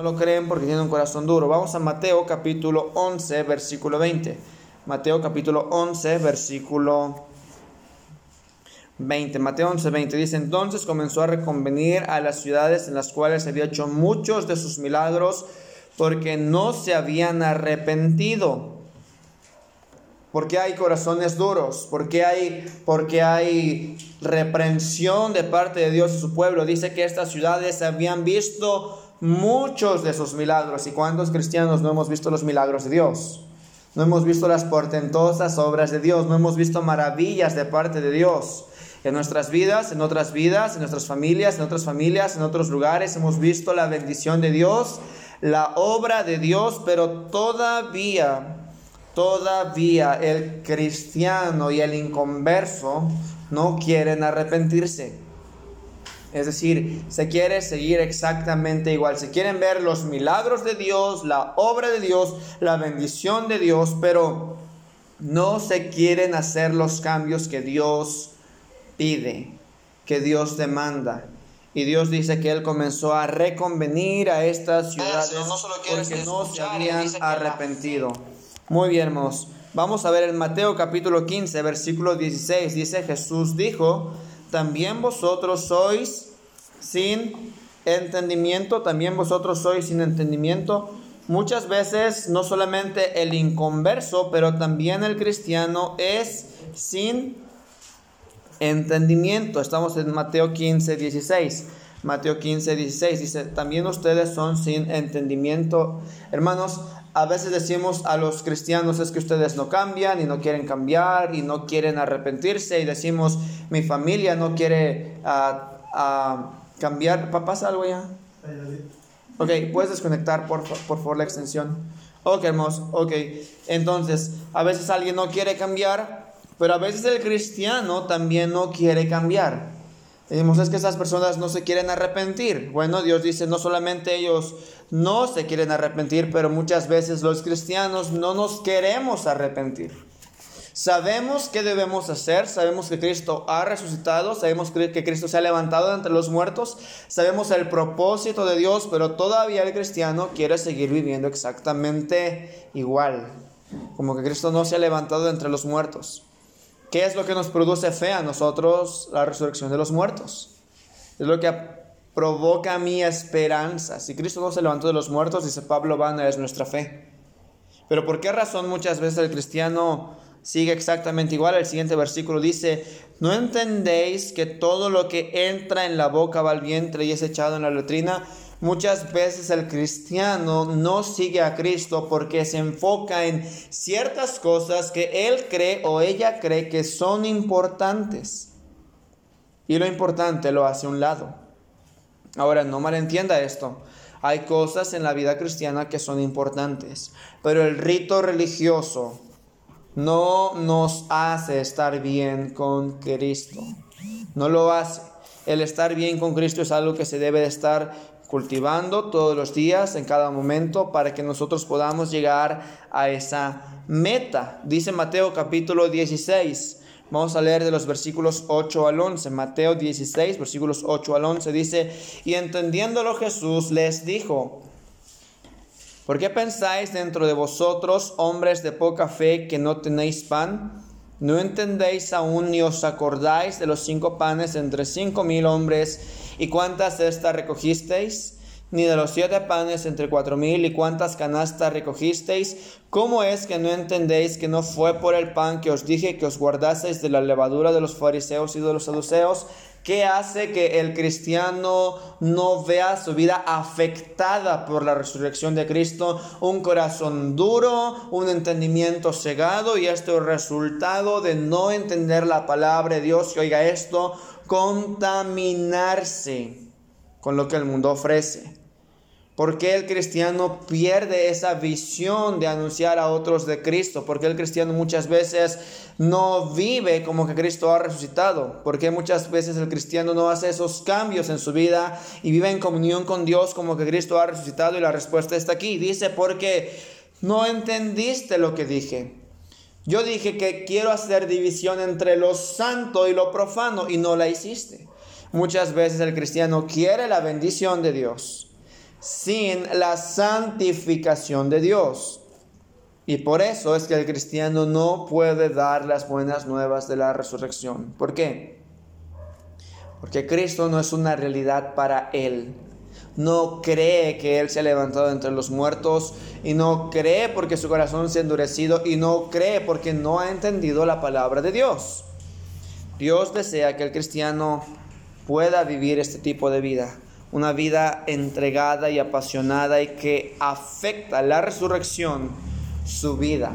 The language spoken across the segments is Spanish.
no lo creen porque tienen un corazón duro. Vamos a Mateo capítulo 11, versículo 20. Mateo capítulo 11, versículo 20. Mateo 11, 20 dice, entonces comenzó a reconvenir a las ciudades en las cuales había hecho muchos de sus milagros porque no se habían arrepentido. Porque hay corazones duros, porque hay, porque hay reprensión de parte de Dios y su pueblo. Dice que estas ciudades habían visto muchos de sus milagros. ¿Y cuántos cristianos no hemos visto los milagros de Dios? No hemos visto las portentosas obras de Dios, no hemos visto maravillas de parte de Dios. En nuestras vidas, en otras vidas, en nuestras familias, en otras familias, en otros lugares hemos visto la bendición de Dios, la obra de Dios, pero todavía, todavía el cristiano y el inconverso no quieren arrepentirse. Es decir, se quiere seguir exactamente igual. Se quieren ver los milagros de Dios, la obra de Dios, la bendición de Dios, pero no se quieren hacer los cambios que Dios pide, que Dios demanda. Y Dios dice que Él comenzó a reconvenir a estas ciudades porque no se habían arrepentido. Muy bien, hermanos. Vamos a ver el Mateo capítulo 15, versículo 16. Dice Jesús dijo, también vosotros sois sin entendimiento, también vosotros sois sin entendimiento. Muchas veces no solamente el inconverso, pero también el cristiano es sin entendimiento. Estamos en Mateo 15, 16. Mateo 15, 16 dice, también ustedes son sin entendimiento. Hermanos, a veces decimos a los cristianos es que ustedes no cambian y no quieren cambiar y no quieren arrepentirse y decimos mi familia no quiere uh, cambiar. ¿Pasa algo ya? Ok, puedes desconectar por, por favor la extensión. Ok, hermoso. Ok, entonces a veces alguien no quiere cambiar, pero a veces el cristiano también no quiere cambiar. Decimos, es que esas personas no se quieren arrepentir. Bueno, Dios dice, no solamente ellos no se quieren arrepentir, pero muchas veces los cristianos no nos queremos arrepentir. Sabemos qué debemos hacer, sabemos que Cristo ha resucitado, sabemos que Cristo se ha levantado entre los muertos, sabemos el propósito de Dios, pero todavía el cristiano quiere seguir viviendo exactamente igual, como que Cristo no se ha levantado entre los muertos. ¿Qué es lo que nos produce fe a nosotros? La resurrección de los muertos. Es lo que provoca mi esperanza. Si Cristo no se levantó de los muertos, dice Pablo Bana, es nuestra fe. Pero ¿por qué razón muchas veces el cristiano sigue exactamente igual? El siguiente versículo dice, ¿no entendéis que todo lo que entra en la boca va al vientre y es echado en la letrina? Muchas veces el cristiano no sigue a Cristo porque se enfoca en ciertas cosas que él cree o ella cree que son importantes. Y lo importante lo hace a un lado. Ahora, no malentienda esto. Hay cosas en la vida cristiana que son importantes, pero el rito religioso no nos hace estar bien con Cristo. No lo hace. El estar bien con Cristo es algo que se debe de estar cultivando todos los días, en cada momento, para que nosotros podamos llegar a esa meta. Dice Mateo capítulo 16. Vamos a leer de los versículos 8 al 11. Mateo 16, versículos 8 al 11 dice, y entendiéndolo Jesús les dijo, ¿por qué pensáis dentro de vosotros, hombres de poca fe, que no tenéis pan? ¿No entendéis aún ni os acordáis de los cinco panes entre cinco mil hombres y cuántas cestas recogisteis? Ni de los siete panes entre cuatro mil y cuántas canastas recogisteis? ¿Cómo es que no entendéis que no fue por el pan que os dije que os guardaseis de la levadura de los fariseos y de los saduceos? ¿Qué hace que el cristiano no vea su vida afectada por la resurrección de Cristo? Un corazón duro, un entendimiento cegado y esto es resultado de no entender la palabra de Dios. Y oiga esto, contaminarse con lo que el mundo ofrece. ¿Por qué el cristiano pierde esa visión de anunciar a otros de Cristo? ¿Por qué el cristiano muchas veces no vive como que Cristo ha resucitado? ¿Por qué muchas veces el cristiano no hace esos cambios en su vida y vive en comunión con Dios como que Cristo ha resucitado? Y la respuesta está aquí. Dice, porque no entendiste lo que dije. Yo dije que quiero hacer división entre lo santo y lo profano y no la hiciste. Muchas veces el cristiano quiere la bendición de Dios sin la santificación de Dios. Y por eso es que el cristiano no puede dar las buenas nuevas de la resurrección. ¿Por qué? Porque Cristo no es una realidad para él. No cree que Él se ha levantado entre los muertos y no cree porque su corazón se ha endurecido y no cree porque no ha entendido la palabra de Dios. Dios desea que el cristiano pueda vivir este tipo de vida, una vida entregada y apasionada y que afecta la resurrección su vida.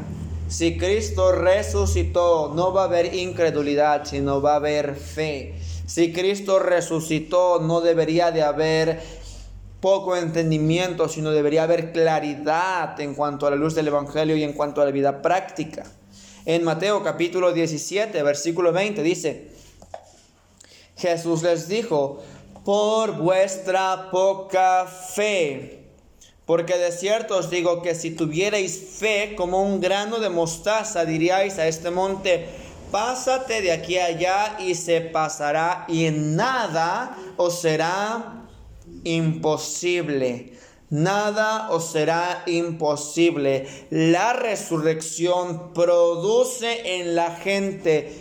Si Cristo resucitó, no va a haber incredulidad, sino va a haber fe. Si Cristo resucitó, no debería de haber poco entendimiento, sino debería haber claridad en cuanto a la luz del Evangelio y en cuanto a la vida práctica. En Mateo capítulo 17, versículo 20 dice, Jesús les dijo, por vuestra poca fe. Porque de cierto os digo que si tuvierais fe como un grano de mostaza, diríais a este monte, pásate de aquí a allá y se pasará y en nada os será imposible. Nada os será imposible. La resurrección produce en la gente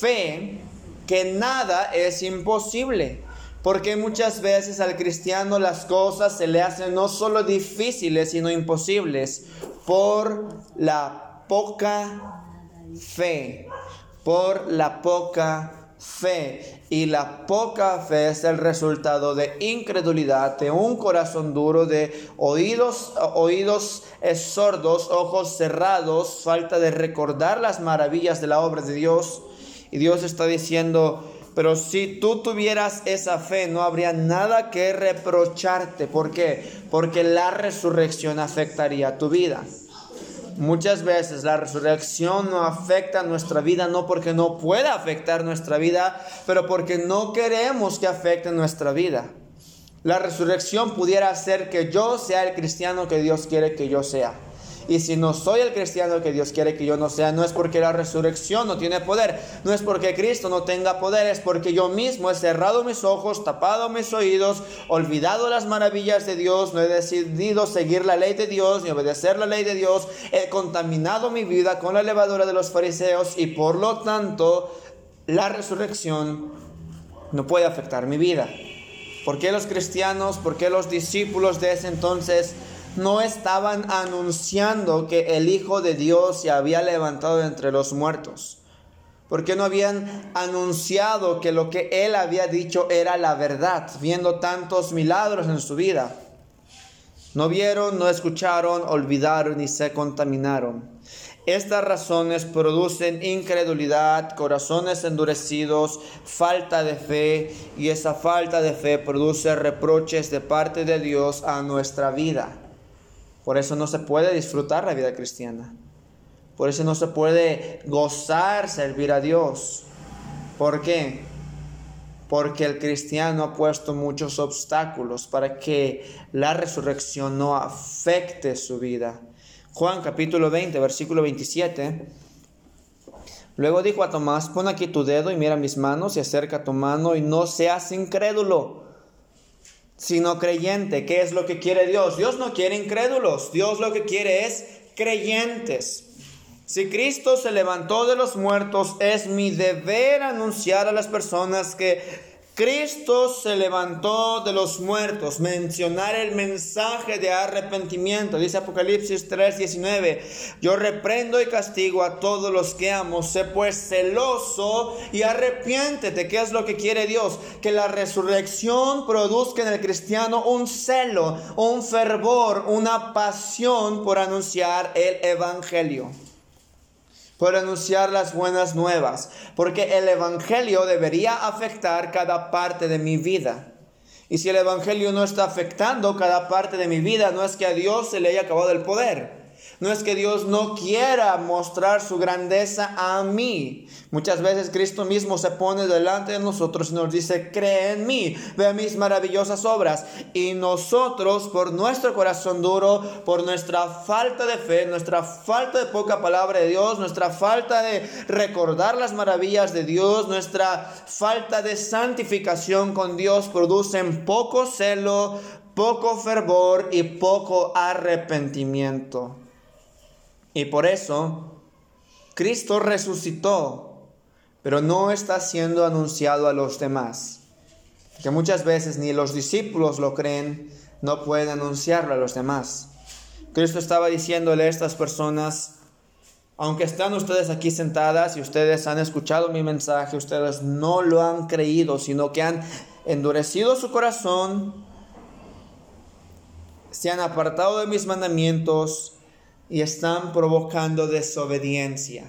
fe que nada es imposible. Porque muchas veces al cristiano las cosas se le hacen no solo difíciles, sino imposibles por la poca fe. Por la poca fe. Y la poca fe es el resultado de incredulidad, de un corazón duro, de oídos, oídos sordos, ojos cerrados, falta de recordar las maravillas de la obra de Dios. Y Dios está diciendo, pero si tú tuvieras esa fe, no habría nada que reprocharte. ¿Por qué? Porque la resurrección afectaría tu vida. Muchas veces la resurrección no afecta nuestra vida, no porque no pueda afectar nuestra vida, pero porque no queremos que afecte nuestra vida. La resurrección pudiera hacer que yo sea el cristiano que Dios quiere que yo sea. Y si no soy el cristiano que Dios quiere que yo no sea, no es porque la resurrección no tiene poder, no es porque Cristo no tenga poder, es porque yo mismo he cerrado mis ojos, tapado mis oídos, olvidado las maravillas de Dios, no he decidido seguir la ley de Dios ni obedecer la ley de Dios, he contaminado mi vida con la levadura de los fariseos y por lo tanto la resurrección no puede afectar mi vida. ¿Por qué los cristianos, por qué los discípulos de ese entonces no estaban anunciando que el Hijo de Dios se había levantado entre los muertos? ¿Por qué no habían anunciado que lo que Él había dicho era la verdad, viendo tantos milagros en su vida? No vieron, no escucharon, olvidaron y se contaminaron. Estas razones producen incredulidad, corazones endurecidos, falta de fe y esa falta de fe produce reproches de parte de Dios a nuestra vida. Por eso no se puede disfrutar la vida cristiana. Por eso no se puede gozar servir a Dios. ¿Por qué? Porque el cristiano ha puesto muchos obstáculos para que la resurrección no afecte su vida. Juan capítulo 20, versículo 27. Luego dijo a Tomás, pon aquí tu dedo y mira mis manos y acerca tu mano y no seas incrédulo sino creyente. ¿Qué es lo que quiere Dios? Dios no quiere incrédulos, Dios lo que quiere es creyentes. Si Cristo se levantó de los muertos, es mi deber anunciar a las personas que Cristo se levantó de los muertos, mencionar el mensaje de arrepentimiento, dice Apocalipsis 3:19, yo reprendo y castigo a todos los que amo, sé pues celoso y arrepiéntete, ¿qué es lo que quiere Dios? Que la resurrección produzca en el cristiano un celo, un fervor, una pasión por anunciar el Evangelio por anunciar las buenas nuevas, porque el Evangelio debería afectar cada parte de mi vida. Y si el Evangelio no está afectando cada parte de mi vida, no es que a Dios se le haya acabado el poder. No es que Dios no quiera mostrar su grandeza a mí. Muchas veces Cristo mismo se pone delante de nosotros y nos dice, cree en mí, ve mis maravillosas obras. Y nosotros, por nuestro corazón duro, por nuestra falta de fe, nuestra falta de poca palabra de Dios, nuestra falta de recordar las maravillas de Dios, nuestra falta de santificación con Dios, producen poco celo, poco fervor y poco arrepentimiento. Y por eso Cristo resucitó, pero no está siendo anunciado a los demás. Que muchas veces ni los discípulos lo creen, no pueden anunciarlo a los demás. Cristo estaba diciéndole a estas personas, aunque están ustedes aquí sentadas y ustedes han escuchado mi mensaje, ustedes no lo han creído, sino que han endurecido su corazón, se han apartado de mis mandamientos y están provocando desobediencia,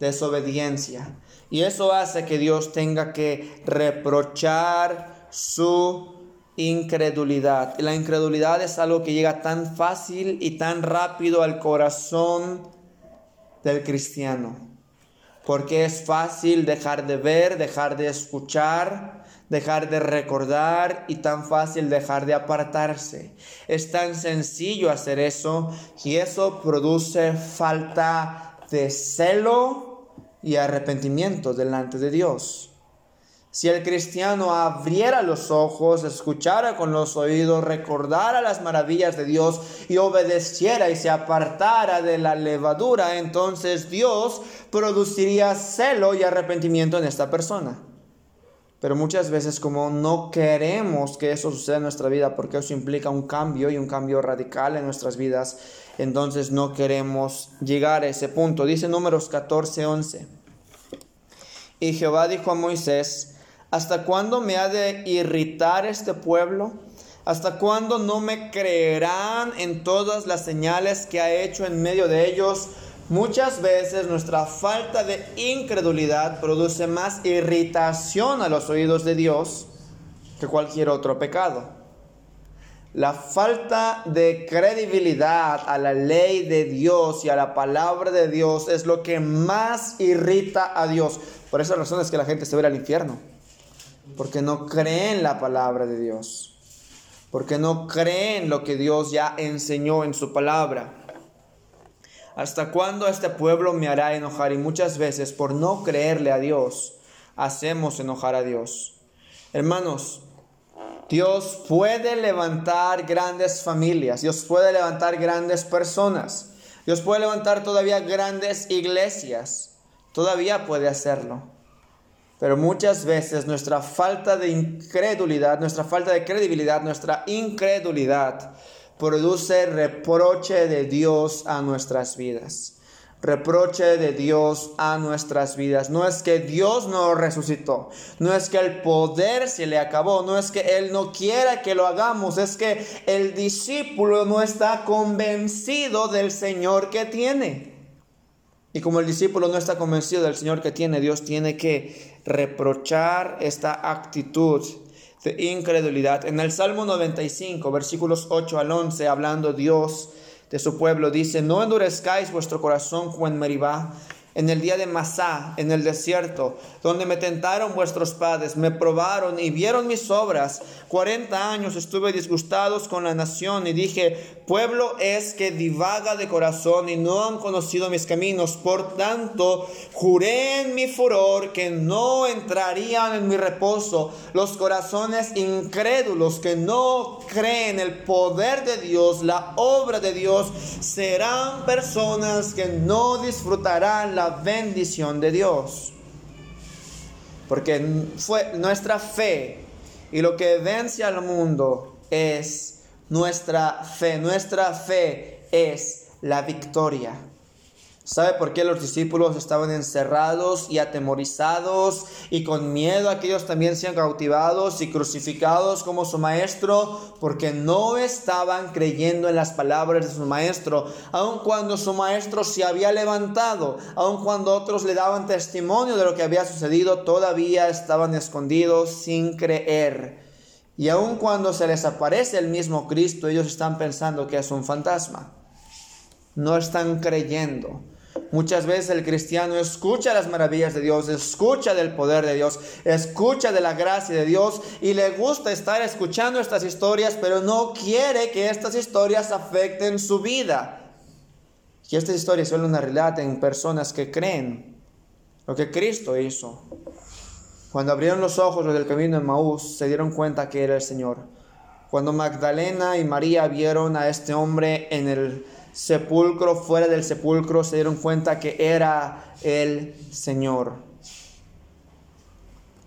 desobediencia. Y eso hace que Dios tenga que reprochar su incredulidad. La incredulidad es algo que llega tan fácil y tan rápido al corazón del cristiano. Porque es fácil dejar de ver, dejar de escuchar, dejar de recordar y tan fácil dejar de apartarse. Es tan sencillo hacer eso y eso produce falta de celo y arrepentimiento delante de Dios. Si el cristiano abriera los ojos, escuchara con los oídos, recordara las maravillas de Dios y obedeciera y se apartara de la levadura, entonces Dios produciría celo y arrepentimiento en esta persona. Pero muchas veces como no queremos que eso suceda en nuestra vida, porque eso implica un cambio y un cambio radical en nuestras vidas, entonces no queremos llegar a ese punto. Dice números 14, 11. Y Jehová dijo a Moisés, ¿Hasta cuándo me ha de irritar este pueblo? ¿Hasta cuándo no me creerán en todas las señales que ha hecho en medio de ellos? Muchas veces nuestra falta de incredulidad produce más irritación a los oídos de Dios que cualquier otro pecado. La falta de credibilidad a la ley de Dios y a la palabra de Dios es lo que más irrita a Dios. Por esa razón es que la gente se ve al infierno porque no creen la palabra de Dios, porque no creen lo que Dios ya enseñó en su palabra. ¿Hasta cuándo este pueblo me hará enojar? Y muchas veces por no creerle a Dios, hacemos enojar a Dios. Hermanos, Dios puede levantar grandes familias, Dios puede levantar grandes personas, Dios puede levantar todavía grandes iglesias, todavía puede hacerlo. Pero muchas veces nuestra falta de incredulidad, nuestra falta de credibilidad, nuestra incredulidad produce reproche de Dios a nuestras vidas. Reproche de Dios a nuestras vidas. No es que Dios no resucitó, no es que el poder se le acabó, no es que Él no quiera que lo hagamos, es que el discípulo no está convencido del Señor que tiene. Y como el discípulo no está convencido del Señor que tiene, Dios tiene que reprochar esta actitud de incredulidad. En el Salmo 95, versículos 8 al 11, hablando Dios de su pueblo, dice, no endurezcáis vuestro corazón como en en el día de Masá, en el desierto, donde me tentaron vuestros padres, me probaron y vieron mis obras. Cuarenta años estuve disgustados con la nación y dije, pueblo es que divaga de corazón y no han conocido mis caminos. Por tanto, juré en mi furor que no entrarían en mi reposo los corazones incrédulos que no creen el poder de Dios, la obra de Dios, serán personas que no disfrutarán la bendición de Dios. Porque fue nuestra fe y lo que vence al mundo es nuestra fe. Nuestra fe es la victoria. ¿Sabe por qué los discípulos estaban encerrados y atemorizados y con miedo a que ellos también sean cautivados y crucificados como su maestro? Porque no estaban creyendo en las palabras de su maestro, aun cuando su maestro se había levantado, aun cuando otros le daban testimonio de lo que había sucedido, todavía estaban escondidos sin creer. Y aun cuando se les aparece el mismo Cristo, ellos están pensando que es un fantasma. No están creyendo. Muchas veces el cristiano escucha las maravillas de Dios, escucha del poder de Dios, escucha de la gracia de Dios y le gusta estar escuchando estas historias, pero no quiere que estas historias afecten su vida. Y estas historias son una realidad en personas que creen lo que Cristo hizo. Cuando abrieron los ojos del camino de Maús, se dieron cuenta que era el Señor. Cuando Magdalena y María vieron a este hombre en el sepulcro, fuera del sepulcro, se dieron cuenta que era el Señor.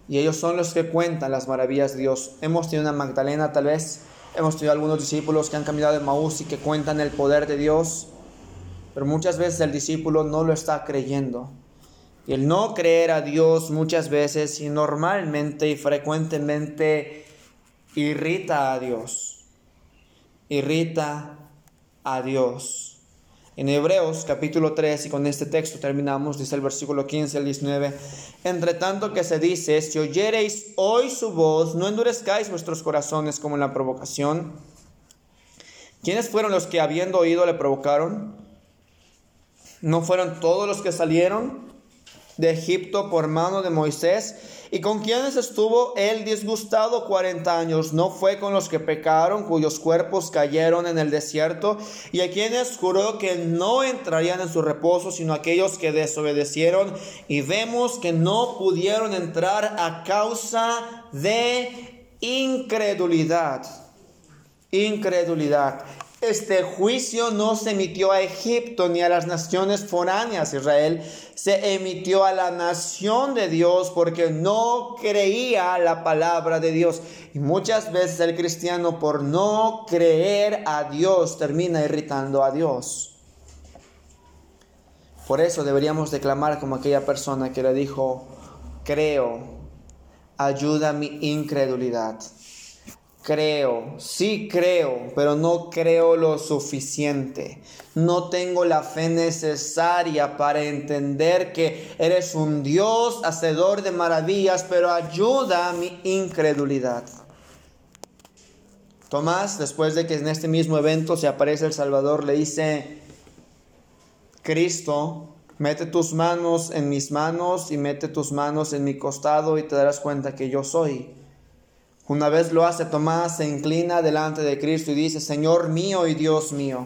Y ellos son los que cuentan las maravillas de Dios. Hemos tenido una Magdalena tal vez, hemos tenido algunos discípulos que han caminado de Maús y que cuentan el poder de Dios, pero muchas veces el discípulo no lo está creyendo. Y el no creer a Dios muchas veces y normalmente y frecuentemente irrita a Dios. Irrita a Dios. En Hebreos capítulo 3, y con este texto terminamos, dice el versículo 15 al 19, entre tanto que se dice, si oyereis hoy su voz, no endurezcáis vuestros corazones como en la provocación. ¿Quiénes fueron los que habiendo oído le provocaron? ¿No fueron todos los que salieron de Egipto por mano de Moisés? ¿Y con quienes estuvo él disgustado cuarenta años? ¿No fue con los que pecaron, cuyos cuerpos cayeron en el desierto? ¿Y a quienes juró que no entrarían en su reposo, sino aquellos que desobedecieron? Y vemos que no pudieron entrar a causa de incredulidad. Incredulidad. Este juicio no se emitió a Egipto ni a las naciones foráneas. Israel se emitió a la nación de Dios porque no creía la palabra de Dios. Y muchas veces el cristiano por no creer a Dios termina irritando a Dios. Por eso deberíamos declamar como aquella persona que le dijo, creo, ayuda mi incredulidad creo, sí creo, pero no creo lo suficiente. No tengo la fe necesaria para entender que eres un Dios hacedor de maravillas, pero ayuda a mi incredulidad. Tomás, después de que en este mismo evento se aparece el Salvador, le dice, Cristo, mete tus manos en mis manos y mete tus manos en mi costado y te darás cuenta que yo soy. Una vez lo hace Tomás, se inclina delante de Cristo y dice, Señor mío y Dios mío.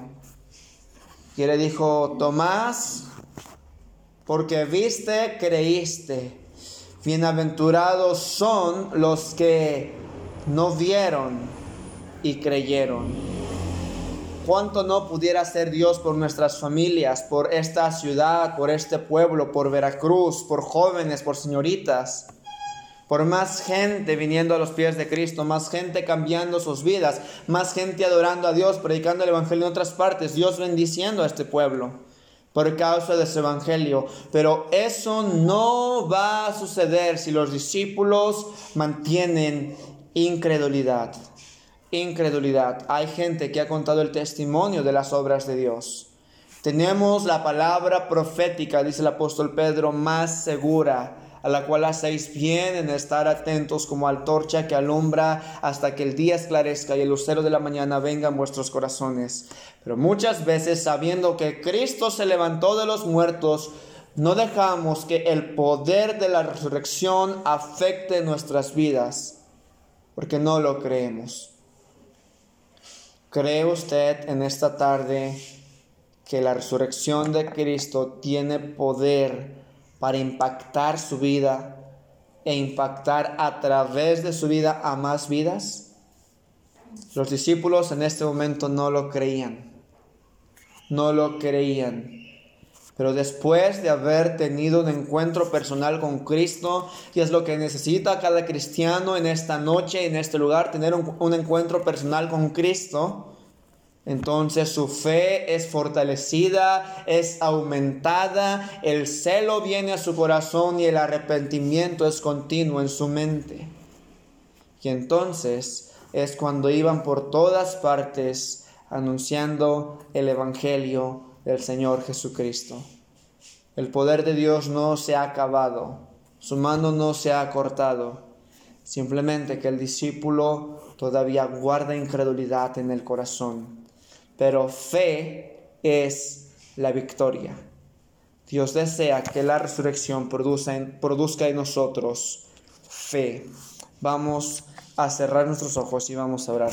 Y le dijo, Tomás, porque viste, creíste. Bienaventurados son los que no vieron y creyeron. ¿Cuánto no pudiera ser Dios por nuestras familias, por esta ciudad, por este pueblo, por Veracruz, por jóvenes, por señoritas? Por más gente viniendo a los pies de Cristo, más gente cambiando sus vidas, más gente adorando a Dios, predicando el Evangelio en otras partes, Dios bendiciendo a este pueblo por causa de su Evangelio. Pero eso no va a suceder si los discípulos mantienen incredulidad. Incredulidad. Hay gente que ha contado el testimonio de las obras de Dios. Tenemos la palabra profética, dice el apóstol Pedro, más segura a la cual hacéis bien en estar atentos como antorcha que alumbra hasta que el día esclarezca y el lucero de la mañana venga en vuestros corazones. Pero muchas veces, sabiendo que Cristo se levantó de los muertos, no dejamos que el poder de la resurrección afecte nuestras vidas, porque no lo creemos. ¿Cree usted en esta tarde que la resurrección de Cristo tiene poder para impactar su vida e impactar a través de su vida a más vidas? Los discípulos en este momento no lo creían, no lo creían. Pero después de haber tenido un encuentro personal con Cristo, y es lo que necesita cada cristiano en esta noche, en este lugar, tener un, un encuentro personal con Cristo, entonces su fe es fortalecida, es aumentada, el celo viene a su corazón y el arrepentimiento es continuo en su mente. Y entonces es cuando iban por todas partes anunciando el Evangelio del Señor Jesucristo. El poder de Dios no se ha acabado, su mano no se ha cortado, simplemente que el discípulo todavía guarda incredulidad en el corazón pero fe es la victoria. Dios desea que la resurrección produzca en, nosotros fe. Vamos a cerrar nuestros ojos y vamos a orar.